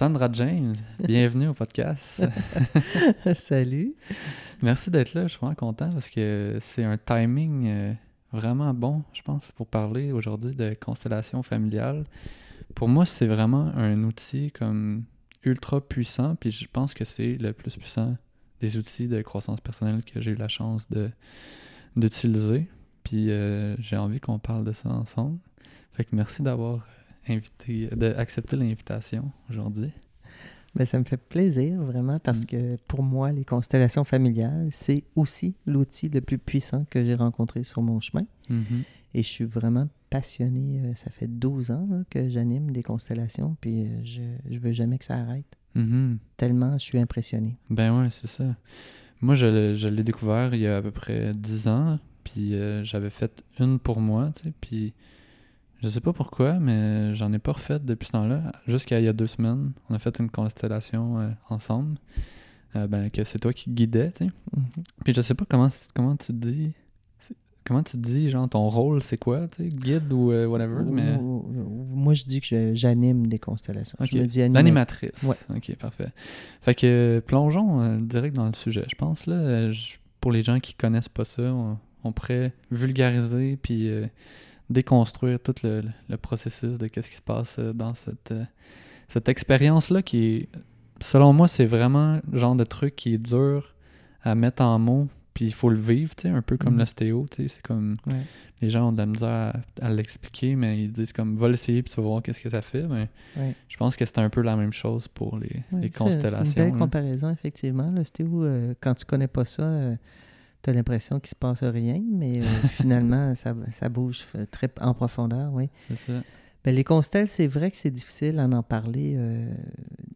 Sandra James, bienvenue au podcast. Salut. Merci d'être là, je suis vraiment content parce que c'est un timing euh, vraiment bon, je pense, pour parler aujourd'hui de constellation familiale. Pour moi, c'est vraiment un outil comme ultra puissant, puis je pense que c'est le plus puissant des outils de croissance personnelle que j'ai eu la chance de d'utiliser. Puis euh, j'ai envie qu'on parle de ça ensemble. Fait que merci d'avoir invité, d'accepter l'invitation aujourd'hui. Ben, ça me fait plaisir, vraiment, parce mm. que pour moi, les constellations familiales, c'est aussi l'outil le plus puissant que j'ai rencontré sur mon chemin. Mm-hmm. Et je suis vraiment passionné. Euh, ça fait 12 ans que j'anime des constellations, puis euh, je, je veux jamais que ça arrête. Mm-hmm. Tellement je suis impressionné. Ben ouais, c'est ça. Moi, je, je l'ai découvert il y a à peu près 10 ans, puis euh, j'avais fait une pour moi, tu sais, puis je sais pas pourquoi, mais j'en ai pas refait depuis ce temps-là. Jusqu'à il y a deux semaines, on a fait une constellation euh, ensemble. Euh, ben, que c'est toi qui guidais, tu sais. Mhm. Puis je sais pas comment, comment tu dis. Comment tu dis, genre, ton rôle, c'est quoi, tu sais, guide ou whatever, mais... Moi, je dis que j'anime des constellations. Je me dis L'animatrice. Ouais. OK, parfait. Fait que plongeons direct dans le sujet. Je pense, là, pour les gens qui connaissent pas ça, on pourrait vulgariser puis euh, déconstruire tout le, processus de qu'est-ce qui se passe euh, dans cette, euh, cette expérience-là qui est, selon moi, c'est vraiment le genre de truc qui est dur à mettre en mots puis il faut le vivre, tu sais, un peu comme mm. l'ostéo, tu sais, c'est comme les gens ont de la misère à, l'expliquer, mais ils disent comme va l'essayer puis tu vas voir qu'est-ce que ça fait. Mais je pense que c'est un peu la même chose pour les, les constellations. C'est une belle comparaison, effectivement. L'ostéo, quand tu connais pas ça, tu as l'impression qu'il se passe rien, mais euh, finalement, ça, ça, bouge très en profondeur, oui. C'est ça. Ben, les constelles, c'est vrai que c'est difficile à en parler, euh,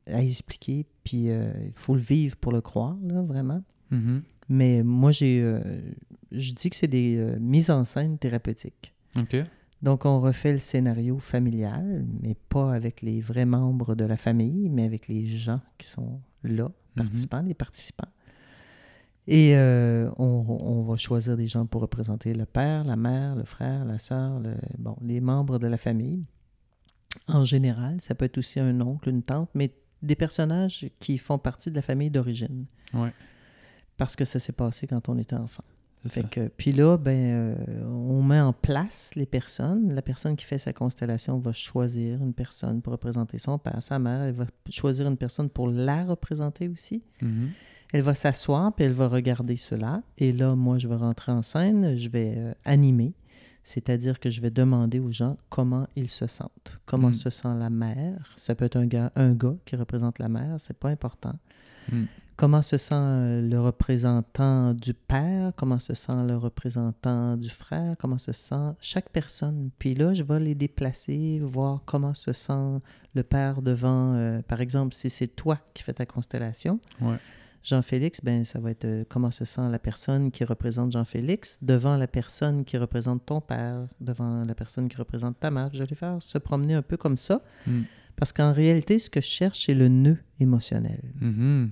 à expliquer, puis euh, il faut le vivre pour le croire, là, vraiment. Mm-hmm. Mais moi, j'ai, je dis que c'est des mises en scène thérapeutiques. OK. Donc, on refait le scénario familial, mais pas avec les vrais membres de la famille, mais avec les gens qui sont là, mm-hmm. participants, les participants. Et euh, on, va choisir des gens pour représenter le père, la mère, le frère, la sœur, bon, les membres de la famille. En général, ça peut être aussi un oncle, une tante, mais des personnages qui font partie de la famille d'origine. Oui. Parce que ça s'est passé quand on était enfant. Que, puis là, ben, euh, on met en place les personnes. La personne qui fait sa constellation va choisir une personne pour représenter son père, sa mère. Elle va choisir une personne pour la représenter aussi. Mm-hmm. Elle va s'asseoir, puis elle va regarder cela. Et là, moi, je vais rentrer en scène, je vais euh, animer, c'est-à-dire que je vais demander aux gens comment ils se sentent. Comment mm. se sent la mère. Ça peut être un gars, un gars qui représente la mère, c'est pas important. Mm. Comment se sent euh, le représentant du père, comment se sent le représentant du frère, comment se sent chaque personne? Puis là, je vais les déplacer, voir comment se sent le père devant, euh, par exemple, si c'est toi qui fais ta constellation. Ouais Jean-Félix, ben, ça va être euh, comment se sent la personne qui représente Jean-Félix devant la personne qui représente ton père, devant la personne qui représente ta mère. Je vais faire se promener un peu comme ça. Hmm. Parce qu'en réalité, ce que je cherche, c'est le nœud émotionnel. Mm-hmm.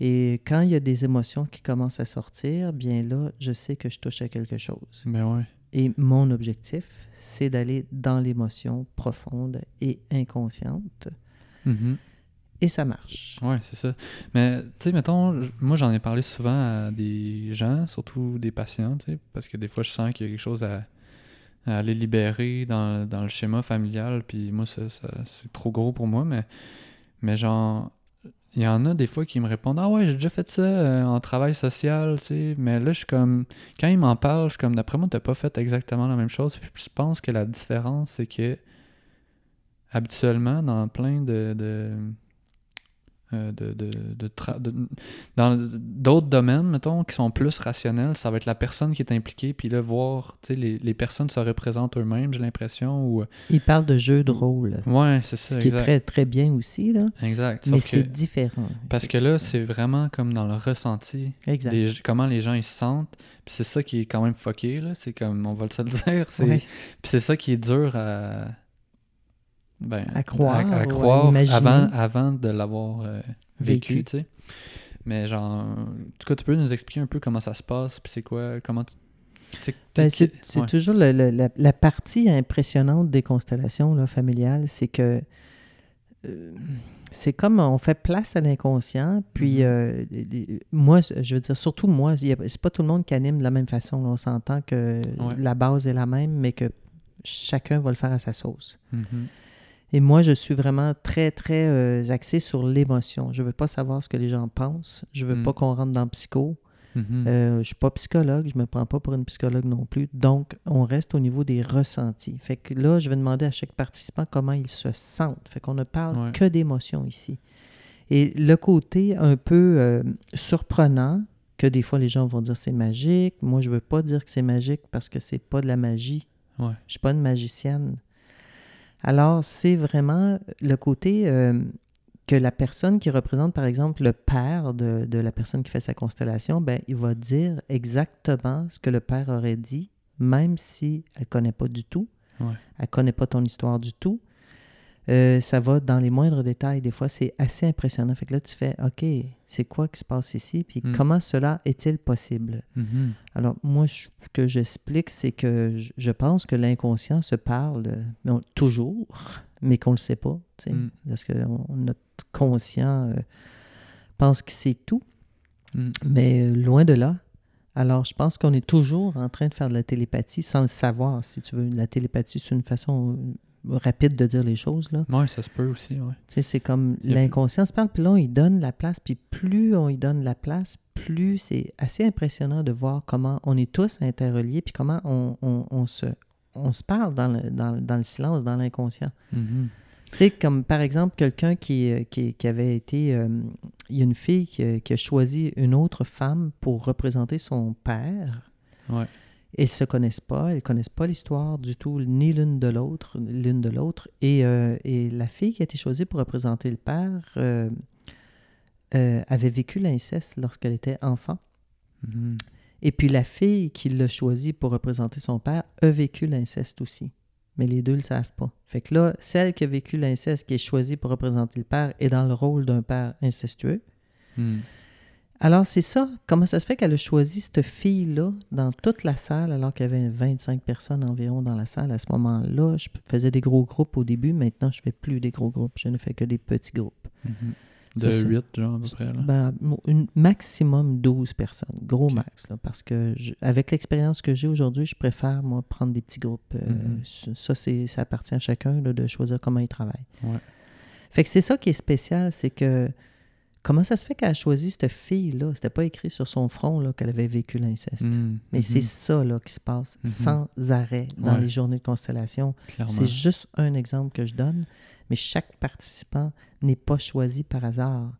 Et quand il y a des émotions qui commencent à sortir, bien là, je sais que je touche à quelque chose. Ben ouais. Et mon objectif, c'est d'aller dans l'émotion profonde et inconsciente. Mm-hmm et ça marche. Ouais, c'est ça. Mais, tu sais, mettons, moi, j'en ai parlé souvent à des gens, surtout des patients, tu sais, parce que des fois, je sens qu'il y a quelque chose à, aller libérer dans, dans, le schéma familial, puis moi, ça, c'est trop gros pour moi, mais, mais genre, il y en a des fois qui me répondent Ah ouais, j'ai déjà fait ça euh, en travail social, tu sais. Mais là, je suis comme. Quand ils m'en parlent, je suis comme D'après moi, t'as pas fait exactement la même chose. Puis je pense que la différence, c'est que habituellement, dans plein de euh, de, de, de, dans d'autres domaines, mettons, qui sont plus rationnels, ça va être la personne qui est impliquée, puis là, voir, tu sais, les, les, personnes se représentent eux-mêmes, j'ai l'impression. Ou... Il parle de jeu de rôle. Ouais, c'est ça. Ce qui est très, très bien aussi, là. Exact. Mais c'est différent. Parce que là, c'est vraiment comme dans le ressenti. Exact. comment les gens ils se sentent. Puis c'est ça qui est quand même fucké, là. C'est comme, on va le se le dire. Puis c'est ça qui est dur à ben, à croire, à, croire avant, avant de l'avoir euh, vécu, tu sais. Mais genre, en tout cas, tu peux nous expliquer un peu comment ça se passe, puis c'est quoi, comment ben, c'est toujours la, partie impressionnante des constellations là, familiales, c'est que euh, c'est comme on fait place à l'inconscient. Puis, mm-hmm. moi, je veux dire, surtout moi, c'est pas tout le monde qui anime de la même façon. On s'entend que la base est la même, mais que chacun va le faire à sa sauce. Mm-hmm. Et moi, je suis vraiment très, très euh, axé sur l'émotion. Je veux pas savoir ce que les gens pensent. Je veux pas mm. qu'on rentre dans le psycho. Mm-hmm. Euh, je suis pas psychologue, je me prends pas pour une psychologue non plus. Donc, on reste au niveau des ressentis. Fait que là, je vais demander à chaque participant comment il se sent. Fait qu'on ne parle que d'émotions ici. Et le côté un peu euh, surprenant, que des fois les gens vont dire c'est magique. Moi, je veux pas dire que c'est magique parce que c'est pas de la magie. Ouais. Je suis pas une magicienne. Alors, c'est vraiment le côté euh, que la personne qui représente, par exemple, le père de, la personne qui fait sa constellation, ben, il va dire exactement ce que le père aurait dit, même si elle ne connaît pas du tout. Elle ne connaît pas ton histoire du tout. Euh, ça va dans les moindres détails. Des fois, c'est assez impressionnant. Fait que là, tu fais, OK, c'est quoi qui se passe ici? Puis mm. comment cela est-il possible? Mm-hmm. Alors, moi, ce que j'explique, c'est que je pense que l'inconscient se parle toujours, mais qu'on ne le sait pas. Mm. Parce que notre conscient euh, pense que c'est tout. Mm. Mais euh, loin de là. Alors, je pense qu'on est toujours en train de faire de la télépathie sans le savoir, si tu veux. La télépathie, c'est une façon rapide de dire les choses. Là. Oui, ça se peut aussi. Ouais. C'est comme l'inconscient se parle, puis là, on y donne la place, puis plus on y donne la place, plus c'est assez impressionnant de voir comment on est tous interreliés, puis comment on, on, se, on se parle dans le, dans, dans le silence, dans l'inconscient. Mm-hmm. Tu sais, comme par exemple, quelqu'un qui, euh, qui, qui, avait été. Euh, il y a une fille qui, qui, a choisi une autre femme pour représenter son père. Ouais. Ils se connaissent pas, ils connaissent pas l'histoire du tout, ni l'une de l'autre, l'une de l'autre. Et, euh, et, la fille qui a été choisie pour représenter le père euh, euh, avait vécu l'inceste lorsqu'elle était enfant. Mm-hmm. Et puis la fille qui l'a choisie pour représenter son père a vécu l'inceste aussi. Mais les deux ne le savent pas. Fait que là, celle qui a vécu l'inceste, qui est choisie pour représenter le père, est dans le rôle d'un père incestueux. Mm. Alors, c'est ça. Comment ça se fait qu'elle a choisi cette fille-là dans toute la salle, alors qu'il y avait 25 personnes environ dans la salle à ce moment-là? Je faisais des gros groupes au début. Maintenant, je ne fais plus des gros groupes. Je ne fais que des petits groupes. Mm-hmm. De 8, genre, à peu près? Là. Ben, une, maximum 12 personnes. Gros max. Là, parce que, avec l'expérience que j'ai aujourd'hui, je préfère, moi, prendre des petits groupes. Euh, mm-hmm. Ça, ça appartient à chacun de choisir comment il travaille. Ouais. Fait que c'est ça qui est spécial, c'est que Comment ça se fait qu'elle a choisi cette fille-là? C'était pas écrit sur son front qu'elle avait vécu l'inceste. Mm, Mais c'est mm-hmm. ça là, qui se passe Mm-hmm. sans arrêt dans les journées de constellation. C'est juste un exemple que je donne, mais chaque participant n'est pas choisi par hasard.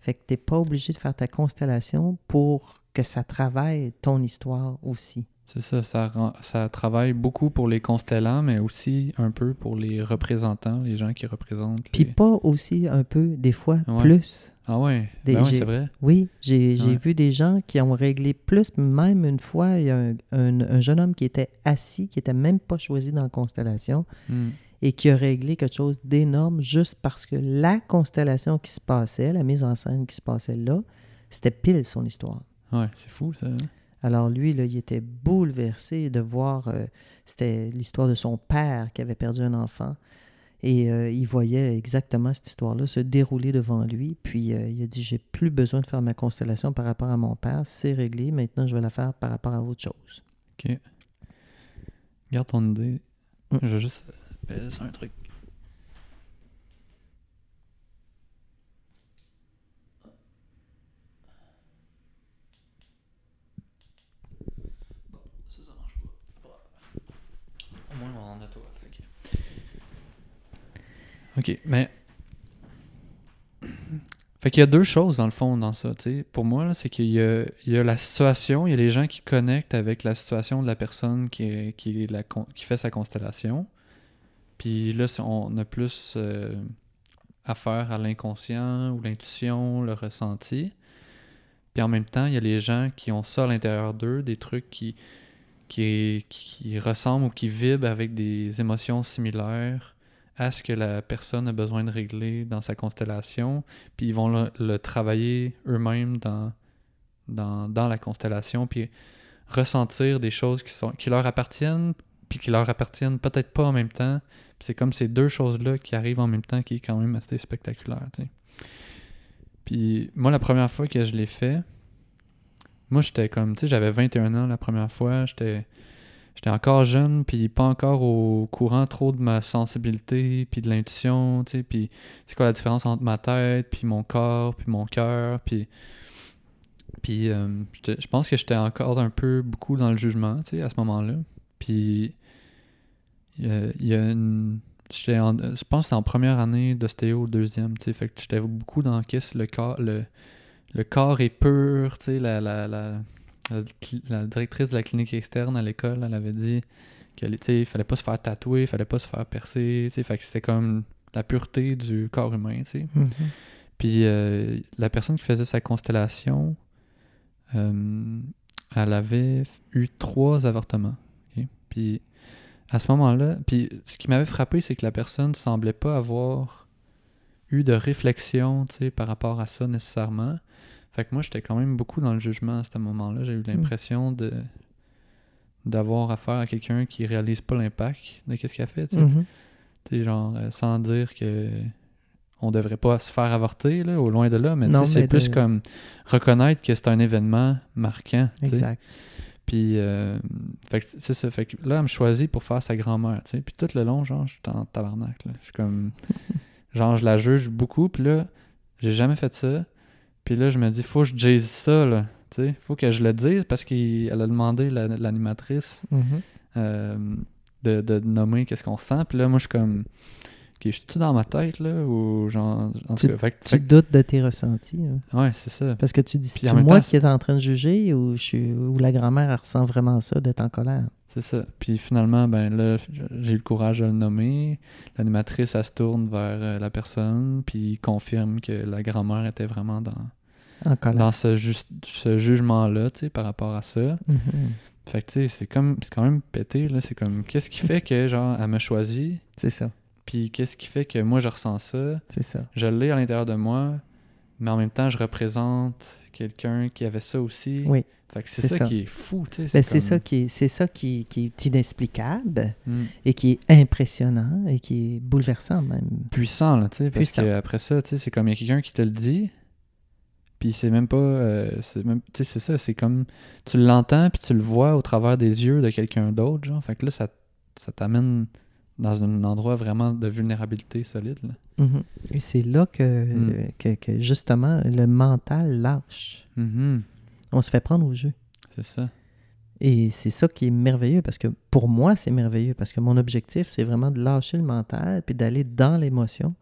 Fait que tu n'es pas obligé de faire ta constellation pour que ça travaille ton histoire aussi. C'est ça, ça, ça travaille beaucoup pour les constellants, mais aussi un peu pour les représentants, les gens qui représentent. Puis pas aussi un peu, des fois, plus. Ah ouais, ben c'est vrai. Oui, j'ai vu des gens qui ont réglé plus. Même une fois, il y a un, jeune homme qui était assis, qui n'était même pas choisi dans la constellation, hmm. et qui a réglé quelque chose d'énorme juste parce que la constellation qui se passait, la mise en scène qui se passait là, c'était pile son histoire. Ouais, c'est fou ça. Hein. Alors lui, là, il était bouleversé de voir, euh, c'était l'histoire de son père qui avait perdu un enfant. Et euh, il voyait exactement cette histoire-là se dérouler devant lui. Puis euh, il a dit J'ai plus besoin de faire ma constellation par rapport à mon père, c'est réglé. Maintenant, je vais la faire par rapport à autre chose. OK. Garde ton idée. Mm. Je vais juste baisser un truc. ça, ça marche pas. Au moins, on en a toi. OK, mais. Fait qu'il y a deux choses dans le fond dans ça, tu sais. Pour moi, c'est qu'il y a, la situation, il y a les gens qui connectent avec la situation de la personne qui fait sa constellation. Puis là, on a plus euh, affaire à l'inconscient ou l'intuition, le ressenti. Puis en même temps, il y a les gens qui ont ça à l'intérieur d'eux, des trucs qui, qui, qui ressemblent ou qui vibrent avec des émotions similaires à ce que la personne a besoin de régler dans sa constellation, puis ils vont le, travailler eux-mêmes dans, la constellation, puis ressentir des choses qui, leur appartiennent, puis qui leur appartiennent peut-être pas en même temps. c'est comme ces deux choses-là qui arrivent en même temps qui est quand même assez spectaculaire. Puis moi, la première fois que je l'ai fait, moi, j'étais comme, tu sais, j'avais 21 ans la première fois, j'étais j'étais encore jeune, puis pas encore au courant trop de ma sensibilité, puis de l'intuition, tu sais, puis c'est quoi la différence entre ma tête, puis mon corps, puis mon cœur, puis... Puis euh, je pense que j'étais encore un peu beaucoup dans le jugement, tu sais, à ce moment-là. Puis il y, a une... je pense que c'était en première année d'ostéo deuxième, tu sais, fait que j'étais beaucoup dans qu'est-ce le corps... Le, le corps est pur, tu sais, la, la, la la directrice de la clinique externe à l'école, elle avait dit qu'il fallait pas se faire tatouer, il fallait pas se faire percer, fait que c'était comme la pureté du corps humain, mm-hmm. Puis euh, la personne qui faisait sa constellation, euh, elle avait eu trois avortements. Puis à ce moment-là, puis ce qui m'avait frappé, c'est que la personne semblait pas avoir eu de réflexion, par rapport à ça nécessairement. Fait que moi, j'étais quand même beaucoup dans le jugement à ce moment-là. J'ai eu hmm. l'impression de d'avoir affaire à quelqu'un qui réalise pas l'impact de ce qu'il a fait, tu sais. Mm-hmm. genre, euh, sans dire que on devrait pas se faire avorter, là, au loin de là, mais, c'est plus comme reconnaître que c'est un événement marquant, Exact. Puis, euh, c'est ça. Fait que là, elle me choisit pour faire sa grand-mère, tu sais. Puis tout le long, genre, je suis en tabarnak, là. Je suis comme... genre, je la juge beaucoup, puis là, j'ai jamais fait ça. Puis là, je me dis, faut que je dise ça, là. Tu sais, faut que je le dise parce qu'elle a demandé, l'animatrice, mm-hmm. euh, de, de, nommer qu'est-ce qu'on sent. Puis là, moi, je suis comme, ok, je suis-tu dans ma tête, là, ou genre... En tu, tu doutes de tes ressentis. Hein? Ouais, c'est ça. Parce que tu dis, c'est moi qui est en train de juger ou, je suis, ou la grand-mère, ressent vraiment ça, d'être en colère? C'est ça. Puis finalement, ben là, j'ai eu le courage de le nommer. L'animatrice, elle se tourne vers euh, la personne, puis confirme que la grand-mère était vraiment dans, dans ce, ce jugement-là, tu sais, par rapport à ça. Mm-hmm. Fait que, tu sais, c'est comme, c'est quand même pété, là. C'est comme, qu'est-ce qui fait que, genre, elle me choisit? C'est ça. Puis qu'est-ce qui fait que moi, je ressens ça? C'est ça. Je l'ai à l'intérieur de moi, mais en même temps, je représente quelqu'un qui avait ça aussi. Oui c'est ça, qui est fou, tu sais. C'est ben, ça qui est, c'est ça qui, qui, est inexplicable hmm. et qui est impressionnant et qui est bouleversant même. Puissant, là, tu sais, parce qu'après ça, tu sais, c'est comme il y a quelqu'un qui te le dit, puis c'est même pas, euh, c'est même, tu sais, c'est ça, c'est comme, tu l'entends puis tu le vois au travers des yeux de quelqu'un d'autre, genre, fait que là, ça, ça t'amène dans un endroit vraiment de vulnérabilité solide, là. Mm-hmm. Et c'est là que, hmm. que, que, justement, le mental lâche. Mm-hmm on se fait prendre au jeu. C'est ça. Et c'est ça qui est merveilleux parce que pour moi, c'est merveilleux parce que mon objectif, c'est vraiment de lâcher le mental puis d'aller dans l'émotion.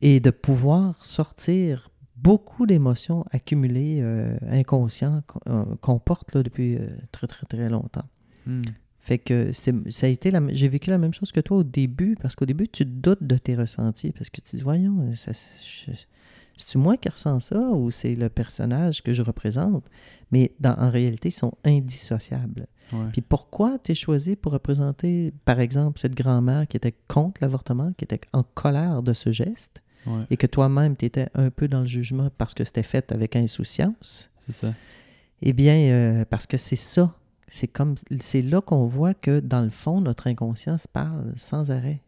Et de pouvoir sortir beaucoup d'émotions accumulées, euh, inconscientes, euh, qu'on porte là, depuis euh, très, très, très longtemps. Fait que ça a été j'ai vécu la même chose que toi au début, parce qu'au début, tu doutes de tes ressentis, parce que tu dis, voyons, ça, c'est-tu moi qui ressens ça ou c'est le personnage que je représente? Mais dans, en réalité, ils sont indissociables. Puis pourquoi tu es choisi pour représenter, par exemple, cette grand-mère qui était contre l'avortement, qui était en colère de ce geste, et que toi-même, tu étais un peu dans le jugement parce que c'était fait avec insouciance? C'est ça. Eh bien, euh, parce que c'est ça. C'est comme c'est là qu'on voit que, dans le fond, notre inconscience parle sans arrêt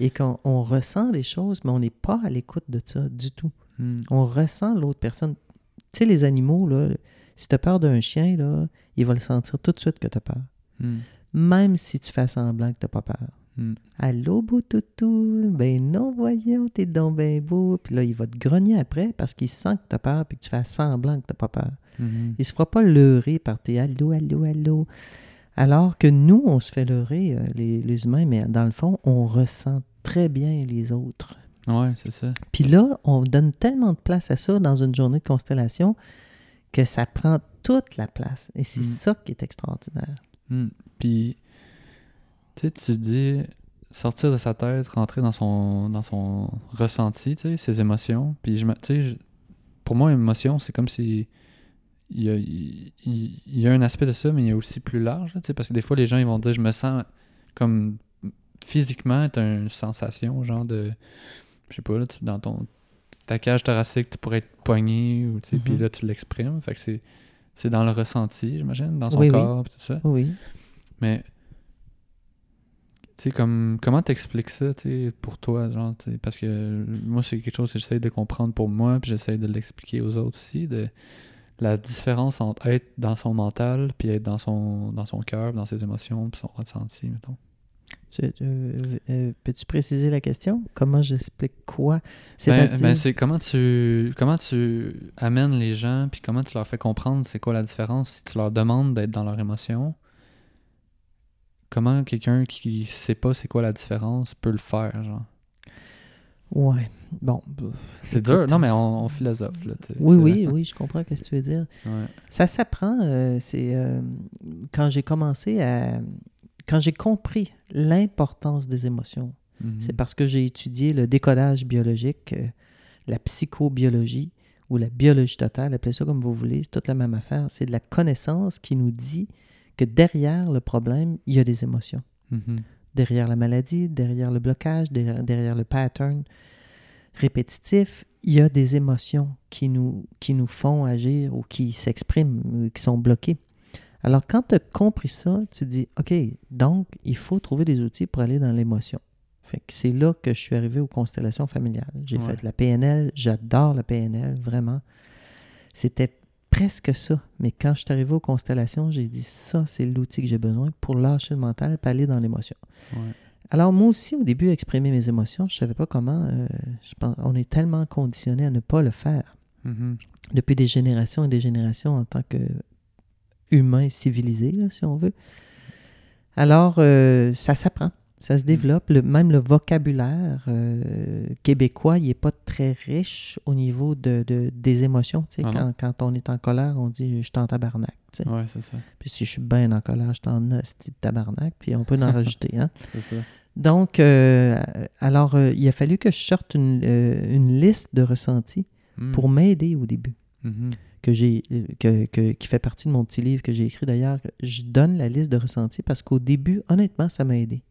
et qu'on ressent les choses, mais on n'est pas à l'écoute de ça du tout. Hmm. On ressent l'autre personne. Tu sais, les animaux, là, si tu as peur d'un chien, là, il va le sentir tout de suite que tu as peur. Hmm. Même si tu fais semblant que tu n'as pas peur. Hmm. Allô, beau toutou, ben non, voyons, t'es donc ben beau. Puis là, il va te grogner après parce qu'il sent que tu as peur puis que tu fais semblant que tu n'as pas peur. Il se fera pas leurrer par tes allô, allô, allô. Alors que nous, on se fait leurrer, euh, les, les, humains, mais dans le fond, on ressent très bien les autres. Oui, c'est ça. Puis là, on donne tellement de place à ça dans une journée de constellation que ça prend toute la place. Et c'est mm. ça qui est extraordinaire. Mm. Puis, tu sais, tu dis sortir de sa tête, rentrer dans son, dans son ressenti, tu sais, ses émotions. Puis, je, tu sais, pour moi, émotion, c'est comme si il y, a, il, y a, un aspect de ça, mais il y a aussi plus large, tu sais, parce que des fois, les gens, ils vont dire, je me sens comme physiquement, tu une sensation, genre de. Je sais pas, là, dans ton. Ta cage thoracique, tu pourrais être poigné, ou tu sais, puis mm-hmm. là, tu l'exprimes. Fait que c'est. C'est dans le ressenti, j'imagine, dans son corps, tout ça. Oui. Mais, tu sais, comme, comment t'expliques ça, tu sais, pour toi, genre, tu sais, parce que moi, c'est quelque chose que j'essaie de comprendre pour moi, puis j'essaie de l'expliquer aux autres aussi, de la différence entre être dans son mental, puis être dans son, dans son cœur, dans ses émotions, puis son ressenti, mettons. Euh, peux-tu préciser la question? Comment j'explique quoi? Ben, ben c'est comment tu comment tu amènes les gens puis comment tu leur fais comprendre c'est quoi la différence si tu leur demandes d'être dans leur émotion? Comment quelqu'un qui sait pas c'est quoi la différence peut le faire, genre? Ouais. Bon. C'est dur. Non, mais on, philosophe. Là, oui, oui, oui, je comprends ce que tu veux dire. Ça s'apprend. Euh, c'est euh, quand j'ai commencé à, quand j'ai compris l'importance des émotions, mhm. c'est parce que j'ai étudié le décodage biologique, euh, la psychobiologie ou la biologie totale, appelez ça comme vous voulez, c'est toute la même affaire. C'est de la connaissance qui nous dit que derrière le problème, il y a des émotions. Mhm. Derrière la maladie, derrière le blocage, derrière, le pattern répétitif, il y a des émotions qui nous, qui nous font agir ou qui s'expriment, ou qui sont bloquées. Alors, quand tu as compris ça, tu dis, OK, donc, il faut trouver des outils pour aller dans l'émotion. Fait que c'est là que je suis arrivé aux constellations familiales. J'ai fait la PNL, j'adore la PNL, vraiment. C'était presque ça. Mais quand je suis arrivé aux constellations, j'ai dit, ça, c'est l'outil que j'ai besoin pour lâcher le mental et aller dans l'émotion. Alors, moi aussi, au début, exprimer mes émotions, je ne savais pas comment. Euh, je pense, on est tellement conditionné à ne pas le faire. Mm-hmm. Depuis des générations et des générations en tant que humain civilisé, si on veut. Alors, euh, ça s'apprend, ça se développe. même le vocabulaire euh, québécois, il n'est pas très riche au niveau de, des émotions. Ah quand, quand, on est en colère, on dit « je suis en tabarnak ». Oui, c'est ça. Puis si je suis bien en colère, je suis en hostie de tabarnak, puis on peut en rajouter. Hein? c'est ça. Donc, euh, alors, il a fallu que je sorte une, une liste de ressentis mm. pour m'aider au début. Mm-hmm que j'ai que, qui fait partie de mon petit livre que j'ai écrit d'ailleurs, je donne la liste de ressentis parce qu'au début, honnêtement, ça m'a aidé.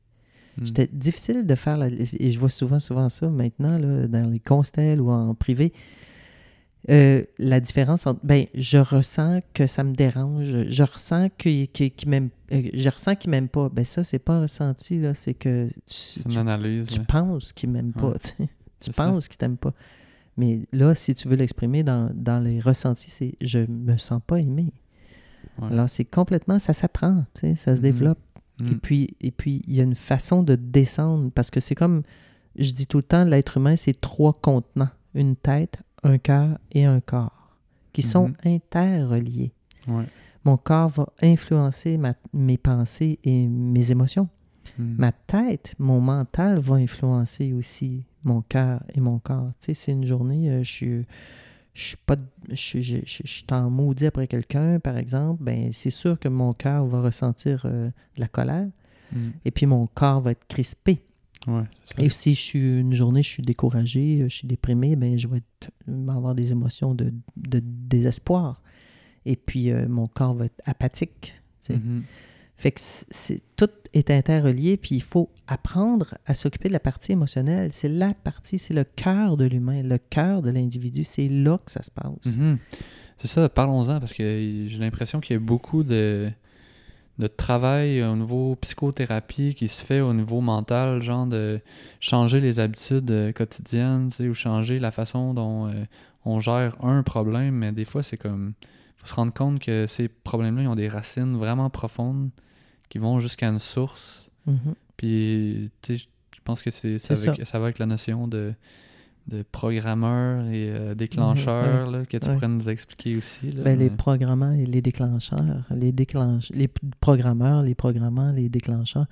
Hmm. C'était difficile de faire la et je vois souvent, souvent ça maintenant, là, dans les constels ou en privé. Euh, la différence entre ben je ressens que ça me dérange je ressens qu'il qu m'aime euh, je ressens qu'il m'aime pas ben ça c'est pas un ressenti là c'est que tu, analyse, tu, penses qu'il m'aime pas tu penses qu'il t'aime pas mais là, si tu veux l'exprimer dans, les ressentis, c'est je me sens pas aimé. Alors, c'est complètement, ça s'apprend, tu sais, ça se mm-hmm. développe. Et mm. puis, et puis, il y a une façon de descendre parce que c'est comme, je dis tout le temps, l'être humain, c'est trois contenants une tête, un cœur et un corps qui sont mm-hmm. interreliés. Mon corps va influencer mes pensées et mes émotions. Mm. Ma tête, mon mental va influencer aussi mon cœur et mon corps. Tu sais, c'est une journée, euh, je suis je suis pas je, je, suis en maudit après quelqu'un par exemple ben c'est sûr que mon cœur va ressentir euh, de la colère. Mm. et puis mon corps va être crispé. Et si je suis une journée je suis découragé je suis déprimé ben je vais, avoir des émotions de, désespoir. Et puis euh, mon corps va être apathique sais. Mm-hmm. Fait que c'est, tout est interrelié, puis il faut apprendre à s'occuper de la partie émotionnelle. C'est la partie, c'est le cœur de l'humain, le cœur de l'individu. C'est là que ça se passe. Mhm. C'est ça, parlons-en, parce que j'ai l'impression qu'il y a beaucoup de, de travail au niveau psychothérapie qui se fait au niveau mental, genre de changer les habitudes euh, quotidiennes, ou changer la façon dont euh, on gère un problème, mais des fois, c'est comme... faut se rendre compte que ces problèmes-là, ils ont des racines vraiment profondes qui vont jusqu'à une source. Mhm. Puis, tu sais, je pense que c'est ça, ça va avec la notion de, de programmeur et euh, déclencheur là, que tu pourrais nous expliquer aussi. Là, ben, Les programmeurs et les déclencheurs. Les, déclenche... les programmeurs, les programmeurs, les déclencheurs.